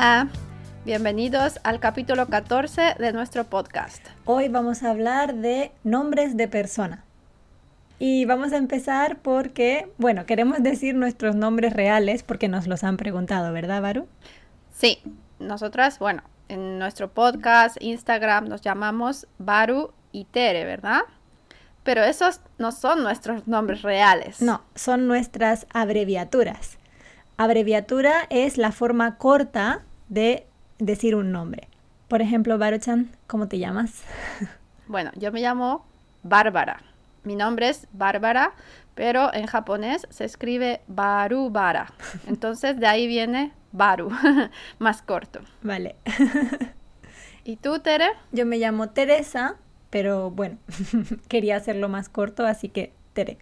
Hola. Bienvenidos al capítulo 14 de nuestro podcast. Hoy vamos a hablar de nombres de persona. Y vamos a empezar porque, bueno, queremos decir nuestros nombres reales porque nos los han preguntado, ¿verdad, Baru? Sí, nosotras, bueno, en nuestro podcast, Instagram, nos llamamos Baru y Tere, ¿verdad? Pero esos no son nuestros nombres reales. No, son nuestras abreviaturas. Abreviatura es la forma corta de decir un nombre. Por ejemplo, Baruchan, ¿cómo te llamas? Bueno, yo me llamo Bárbara. Mi nombre es Bárbara, pero en japonés se escribe Barubara. Entonces de ahí viene Baru, más corto. Vale. ¿Y tú, Tere? Yo me llamo Teresa, pero bueno, quería hacerlo más corto, así que Tere.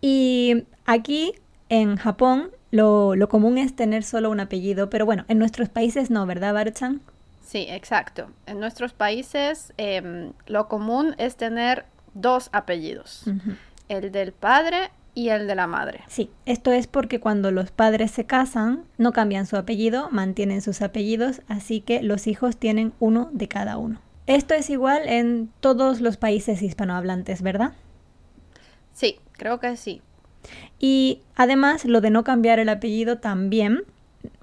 Y aquí en Japón lo, común es tener solo un apellido, pero bueno, en nuestros países no, ¿verdad, Baruchan? Sí, exacto. En nuestros países em, lo común es tener dos apellidos, el del padre y el de la madre. Sí, esto es porque cuando los padres se casan, no cambian su apellido, mantienen sus apellidos, así que los hijos tienen uno de cada uno. Esto es igual en todos los países hispanohablantes, ¿verdad? Sí, creo que sí. Y además lo de no cambiar el apellido también.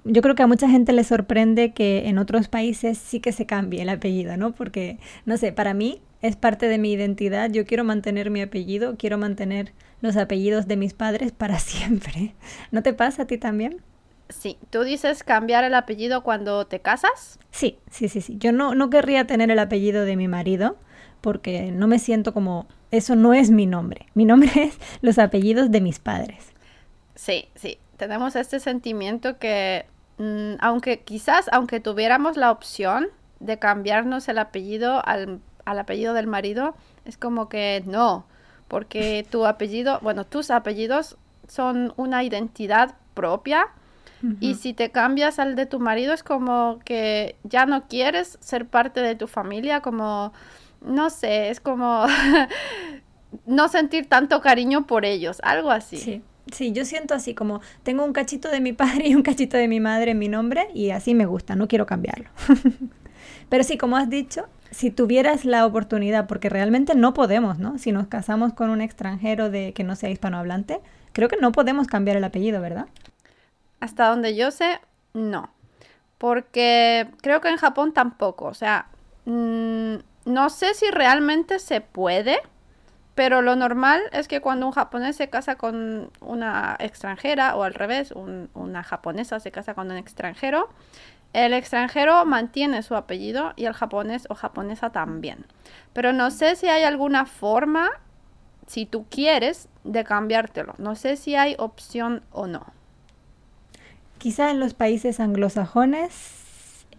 Yo creo que a mucha gente le sorprende que en otros países sí que se cambie el apellido, ¿no? Porque, no sé, para mí es parte de mi identidad. Yo quiero mantener mi apellido, quiero mantener los apellidos de mis padres para siempre. ¿No te pasa a ti también? Sí, ¿tú dices cambiar el apellido cuando te casas? Sí, sí, sí, sí. Yo no, no querría tener el apellido de mi marido porque no me siento como eso no es mi nombre. Mi nombre es los apellidos de mis padres. Sí, sí. Tenemos este sentimiento que, mm, aunque quizás, aunque tuviéramos la opción de cambiarnos el apellido al, apellido del marido, es como que no, porque tu apellido, bueno, tus apellidos son una identidad propia. Y si te cambias al de tu marido es como que ya no quieres ser parte de tu familia, como no sé, es como no sentir tanto cariño por ellos, algo así. Sí. Sí, yo siento así como tengo un cachito de mi padre y un cachito de mi madre en mi nombre y así me gusta, no quiero cambiarlo. Pero sí, como has dicho, si tuvieras la oportunidad, porque realmente no podemos, ¿no? Si nos casamos con un extranjero de que no sea hispanohablante, creo que no podemos cambiar el apellido, ¿verdad? Hasta donde yo sé, no. Porque creo que en Japón tampoco. O sea, mmm, no sé si realmente se puede, pero lo normal es que cuando un japonés se casa con una extranjera o al revés, una japonesa se casa con un extranjero, el extranjero mantiene su apellido y el japonés o japonesa también. Pero no sé si hay alguna forma, si tú quieres, de cambiártelo. No sé si hay opción o no. Quizá en los países anglosajones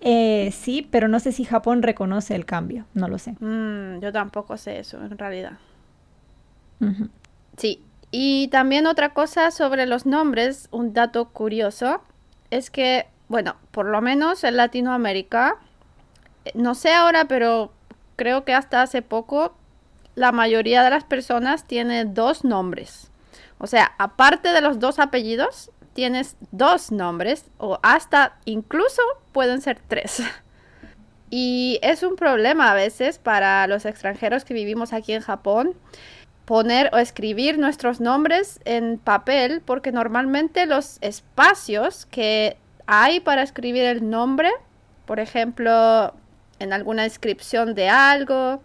eh, sí, pero no sé si Japón reconoce el cambio, no lo sé. Mm, yo tampoco sé eso, en realidad. Sí, y también otra cosa sobre los nombres, un dato curioso, es que, bueno, por lo menos en Latinoamérica, eh, no sé ahora, pero creo que hasta hace poco, la mayoría de las personas tiene dos nombres. O sea, aparte de los dos apellidos, tienes dos nombres o hasta incluso pueden ser tres. Y es un problema a veces para los extranjeros que vivimos aquí en Japón poner o escribir nuestros nombres en papel porque normalmente los espacios que hay para escribir el nombre, por ejemplo, en alguna descripción de algo,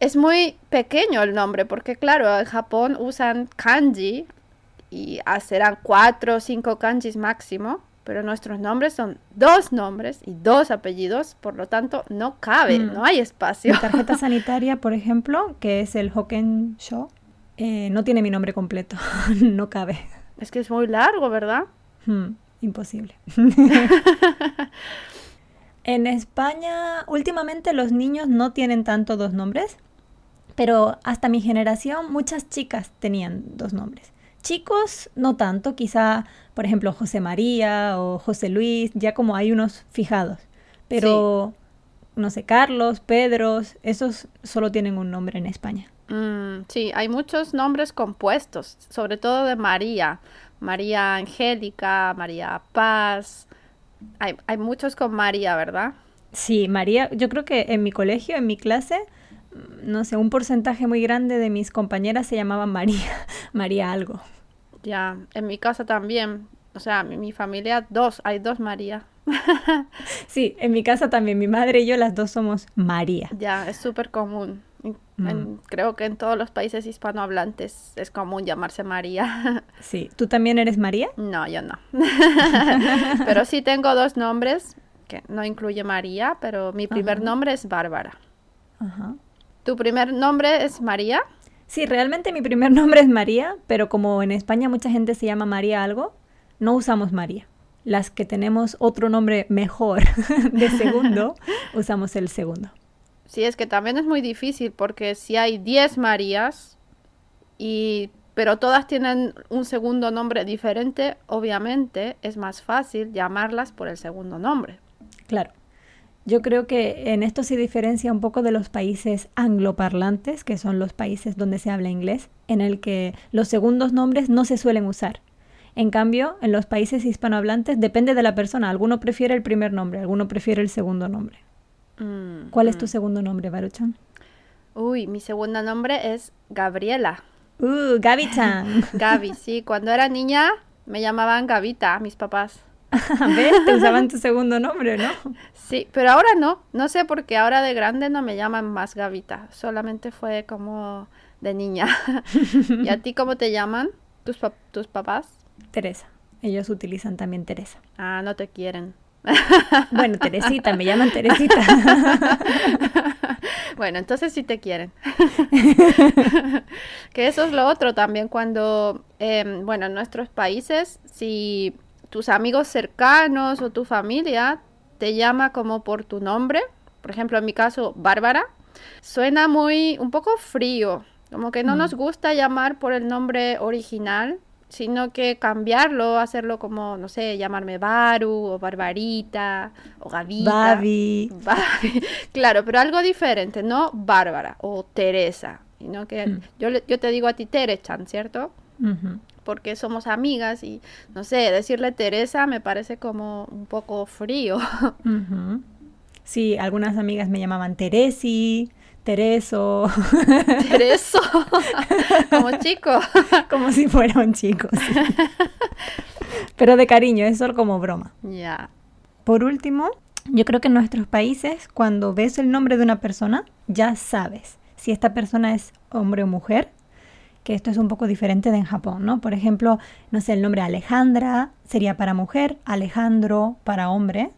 es muy pequeño el nombre porque claro, en Japón usan kanji y serán cuatro o cinco kanjis máximo, pero nuestros nombres son dos nombres y dos apellidos, por lo tanto no cabe, mm. no hay espacio. Mi tarjeta sanitaria, por ejemplo, que es el Hoken Sho, eh, no tiene mi nombre completo, no cabe. Es que es muy largo, ¿verdad? Hmm, imposible. en España, últimamente los niños no tienen tanto dos nombres, pero hasta mi generación muchas chicas tenían dos nombres. Chicos, no tanto, quizá, por ejemplo, José María o José Luis, ya como hay unos fijados. Pero, no sé, Carlos, Pedro, esos solo tienen un nombre en España. Mm, sí, hay muchos nombres compuestos, sobre todo de María. María Angélica, María Paz. Hay, hay muchos con María, ¿verdad? Sí, María, yo creo que en mi colegio, en mi clase, no sé, un porcentaje muy grande de mis compañeras se llamaban María, María algo. Ya, en mi casa también. O sea, mi, mi familia, dos, hay dos María. Sí, en mi casa también, mi madre y yo las dos somos María. Ya, es súper común. En- en- creo que en todos los países hispanohablantes es común llamarse María. Sí, ¿tú también eres María? No, yo no. pero sí tengo dos nombres, que no incluye María, pero mi primer Ajá. nombre es Bárbara. Ajá. ¿Tu primer nombre es María? Sí, realmente mi primer nombre es María, pero como en España mucha gente se llama María algo, no usamos María. Las que tenemos otro nombre mejor de segundo, usamos el segundo. Sí, es que también es muy difícil porque si hay 10 Marías y pero todas tienen un segundo nombre diferente, obviamente es más fácil llamarlas por el segundo nombre. Claro. Yo creo que en esto se diferencia un poco de los países angloparlantes, que son los países donde se habla inglés, en el que los segundos nombres no se suelen usar. En cambio, en los países hispanohablantes depende de la persona. Alguno prefiere el primer nombre, alguno prefiere el segundo nombre. Mm, ¿Cuál es tu mm. segundo nombre, Baruchan? Uy, mi segundo nombre es Gabriela. Uh, Gaby-chan. Gaby, sí. Cuando era niña me llamaban Gavita, mis papás. ¿Ves? Te usaban tu segundo nombre, ¿no? Sí, pero ahora no. No sé por qué ahora de grande no me llaman más Gavita. Solamente fue como de niña. ¿Y a ti cómo te llaman tus, pap- tus papás? Teresa. Ellos utilizan también Teresa. Ah, no te quieren. Bueno, Teresita, me llaman Teresita. Bueno, entonces sí te quieren. que eso es lo otro también cuando, em, bueno, en nuestros países, si tus amigos cercanos o tu familia te llama como por tu nombre, por ejemplo, en mi caso, Bárbara, suena muy, un poco frío, como que no Mm. nos gusta llamar por el nombre original, sino que cambiarlo, hacerlo como, no sé, llamarme Baru o Barbarita o Gavita. Babi. Babi. Claro, pero algo diferente, no Bárbara o Teresa, sino que Mm. yo, te digo a ti Terechan, ¿cierto? Ujú. Porque somos amigas y, no sé, decirle Teresa me parece como un poco frío. Sí, algunas amigas me llamaban Teresi, Tereso, Tereso, como chico. como si fuera un chico. sí. Pero de cariño, es solo como broma. Ya. Por último, yo creo que en nuestros países, cuando ves el nombre de una persona, ya sabes si esta persona es hombre o mujer, que esto es un poco diferente de en Japón, ¿no? Por ejemplo, no sé, el nombre Alejandra sería para mujer, Alejandro para hombre,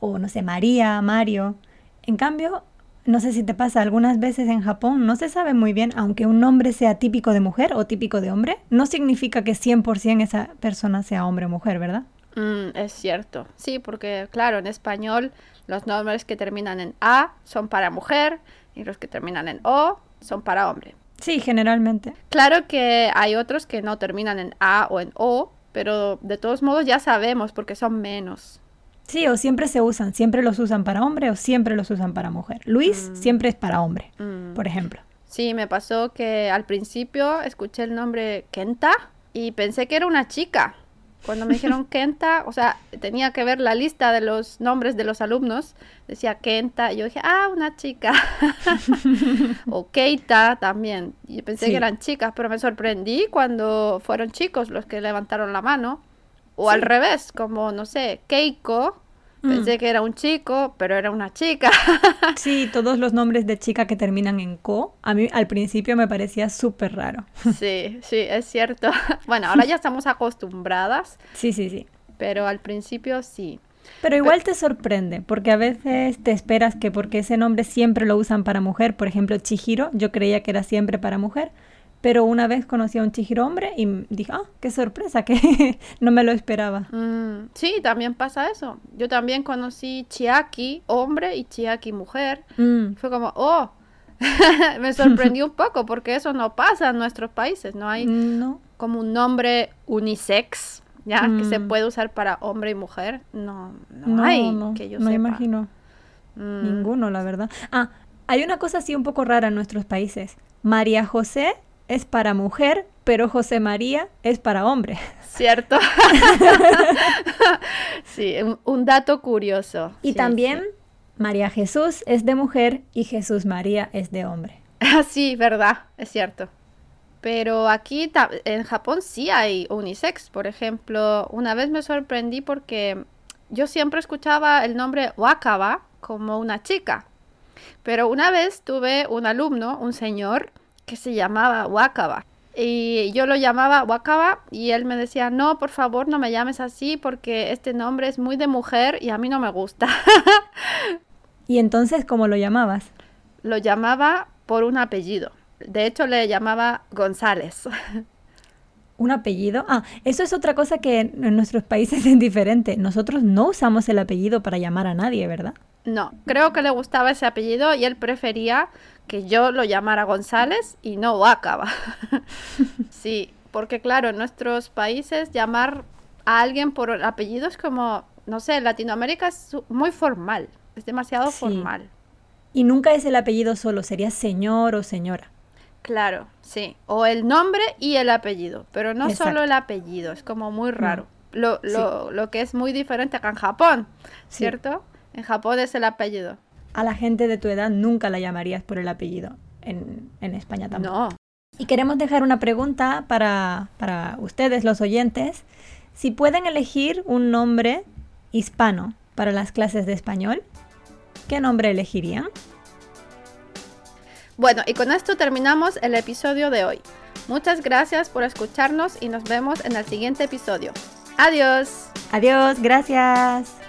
o no sé, María, Mario. En cambio, no sé si te pasa, algunas veces en Japón no se sabe muy bien, aunque un nombre sea típico de mujer o típico de hombre, no significa que 100% esa persona sea hombre o mujer, ¿verdad? Mm, es cierto. Sí, porque claro, en español los nombres que terminan en A son para mujer y los que terminan en O son para hombre. Sí, generalmente. Claro que hay otros que no terminan en A o en O, pero de todos modos ya sabemos porque son menos. Sí, o siempre se usan, siempre los usan para hombre o siempre los usan para mujer. Luis siempre es para hombre, Mm. por ejemplo. Sí, me pasó que al principio escuché el nombre Kenta y pensé que era una chica. Cuando me dijeron Kenta, o sea, tenía que ver la lista de los nombres de los alumnos, decía Kenta, y yo dije, ah, una chica. o Keita también. Y pensé Sí. que eran chicas, pero me sorprendí cuando fueron chicos los que levantaron la mano. O al revés, como, no sé, Keiko. Mm. Pensé que era un chico, pero era una chica. Sí, todos los nombres de chica que terminan en co, a mí al principio me parecía súper raro. Sí, sí, es cierto. Bueno, ahora ya estamos acostumbradas, Sí, sí, sí. pero al principio sí. Pero igual te sorprende, porque a veces te esperas que porque ese nombre siempre lo usan para mujer, por ejemplo, Chihiro, yo creía que era siempre para mujer, pero una vez conocí a un Chihiro hombre y dije, ah, qué sorpresa, que no me lo esperaba. Mm, sí, también pasa eso. Yo también conocí Chiaki hombre y Chiaki mujer. Mm, Fue como, oh, me sorprendió un poco porque eso no pasa en nuestros países. No hay no. como un nombre unisex, ya, que se Mm. puede usar para hombre y mujer. No, no, No, hay, no, que yo no sepa. imagino Mm, ninguno, la verdad. Ah, hay una cosa así un poco rara en nuestros países. María José es para mujer, pero José María es para hombre. Cierto. sí, un, dato curioso. Y también María Jesús es de mujer y Jesús María es de hombre. sí, verdad, es cierto. Pero aquí en Japón sí hay unisex. Por ejemplo, una vez me sorprendí porque yo siempre escuchaba el nombre Wakaba como una chica. Pero una vez tuve un alumno, un señor, que se llamaba Wakaba. Y yo lo llamaba Wakaba y él me decía, no, por favor, no me llames así porque este nombre es muy de mujer y a mí no me gusta. ¿Y entonces cómo lo llamabas? Lo llamaba por un apellido. De hecho, le llamaba González. ¿Un apellido? Ah, eso es otra cosa que en nuestros países es diferente. Nosotros no usamos el apellido para llamar a nadie, ¿verdad? No, creo que le gustaba ese apellido y él prefería que yo lo llamara González y no Wakaba. sí, porque claro, en nuestros países llamar a alguien por el apellido es como, no sé, en Latinoamérica es muy formal, es demasiado formal. Y nunca es el apellido solo, sería señor o señora. Claro, sí. O el nombre y el apellido, pero no solo el apellido, es como muy raro. Lo, lo, lo, que es muy diferente acá en Japón, ¿cierto? En Japón es el apellido. A la gente de tu edad nunca la llamarías por el apellido. En, en España tampoco. No. Y queremos dejar una pregunta para, para ustedes, los oyentes. Si pueden elegir un nombre hispano para las clases de español, ¿qué nombre elegirían? Bueno, y con esto terminamos el episodio de hoy. Muchas gracias por escucharnos y nos vemos en el siguiente episodio. Adiós. Adiós, gracias.